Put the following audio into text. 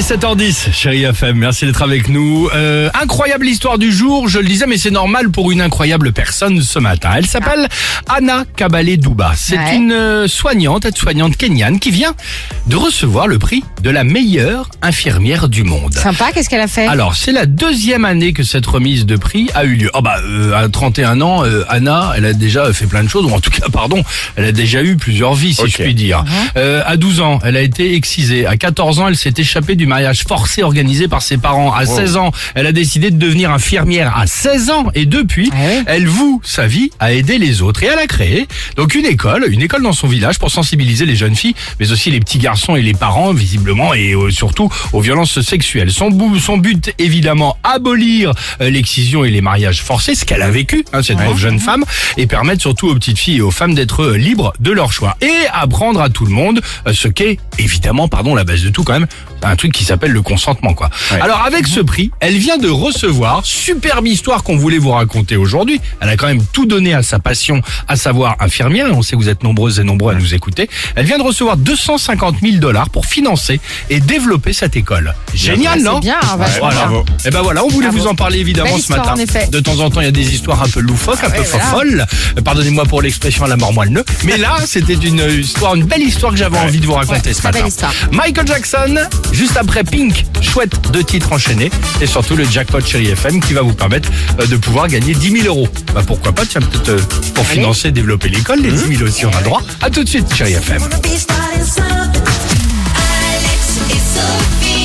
FM. Allez, 7h10, chérie FM, merci d'être avec nous. Euh, incroyable histoire du jour, je le disais, mais c'est normal pour une incroyable personne ce matin. Elle s'appelle Anna Kabale Douba. C'est Ouais. une euh, soignante, aide-soignante kenyane qui vient de recevoir le prix de la meilleure infirmière du monde. Sympa, qu'est-ce qu'elle a fait? Alors, c'est la deuxième année que cette remise de prix a eu lieu. Oh bah, euh, à 31 ans, euh, Anna, elle a déjà fait plein de choses, ou en tout cas, pardon, elle a déjà eu plusieurs vies, si je puis dire. Euh, à 12 ans, elle a été excisée. À 14 ans, elle s'est échappée du mariage forcé organisé par ses parents. À 16 ans, elle a décidé de devenir infirmière. À 16 ans, et depuis, Ah ouais elle voue sa vie à aider les autres. Et elle a créé donc une école, une école dans son village pour sensibiliser les jeunes filles, mais aussi les petits garçons et les parents, visiblement, et euh, surtout aux violences sexuelles. Son, but, évidemment, abolir euh, l'excision et les mariages forcés, ce qu'elle a vécu, hein, cette pauvre jeune femme, et permettre surtout aux petites filles et aux femmes d'être euh, libres de leur choix. Et apprendre à tout le monde ce qu'est, évidemment, pardon, la base de tout quand même, un truc qui s'appelle le consentement, quoi. Alors, avec ce prix, elle vient de recevoir, superbe histoire qu'on voulait vous raconter aujourd'hui. Elle a quand même tout donné à sa passion, à savoir infirmière, et on sait que vous êtes nombreuses et nombreux à nous écouter. Elle vient de recevoir 250 000 dollars pour financer et développer cette école. Génial, C'est non bien, vachement voilà. bien. Et ben voilà, on voulait Bravo. vous en parler évidemment Belle ce histoire, matin. en effet. De temps en temps, il y a des histoires un peu loufoques, un peu ouais, voilà. folles. Pardonnez-moi pour l'expression à la mort moelle Mais là, c'était une histoire, une belle histoire que j'avais envie de vous raconter Ouais, ce très matin. belle histoire. Michael Jackson, juste après Pink, chouette deux titres enchaînés et surtout le jackpot Chéri FM qui va vous permettre euh, de pouvoir gagner 10 000 euros. Bah pourquoi pas, tiens peut-être euh, pour Allez. financer, développer l'école, les 10 000 aussi on a le droit. À tout de suite Chéri FM. Alex et Sophie.